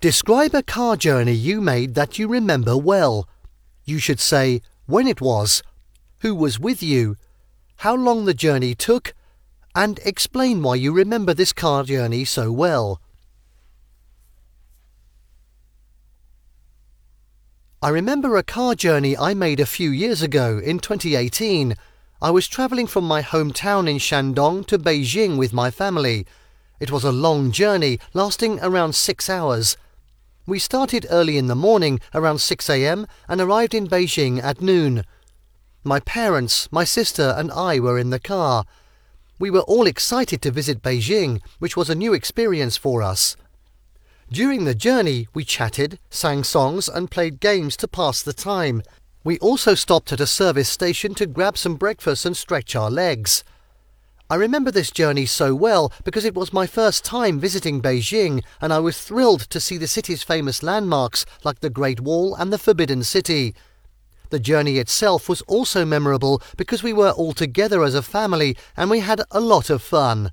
Describe a car journey you made that you remember well. You should say when it was, who was with you, how long the journey took, and explain why you remember this car journey so well. I remember a car journey I made a few years ago in 2018. I was travelling from my hometown in Shandong to Beijing with my family. It was a long journey lasting around six hours. We started early in the morning around 6 am and arrived in Beijing at noon. My parents, my sister, and I were in the car. We were all excited to visit Beijing, which was a new experience for us. During the journey, we chatted, sang songs, and played games to pass the time. We also stopped at a service station to grab some breakfast and stretch our legs. I remember this journey so well because it was my first time visiting Beijing and I was thrilled to see the city's famous landmarks like the Great Wall and the Forbidden City. The journey itself was also memorable because we were all together as a family and we had a lot of fun.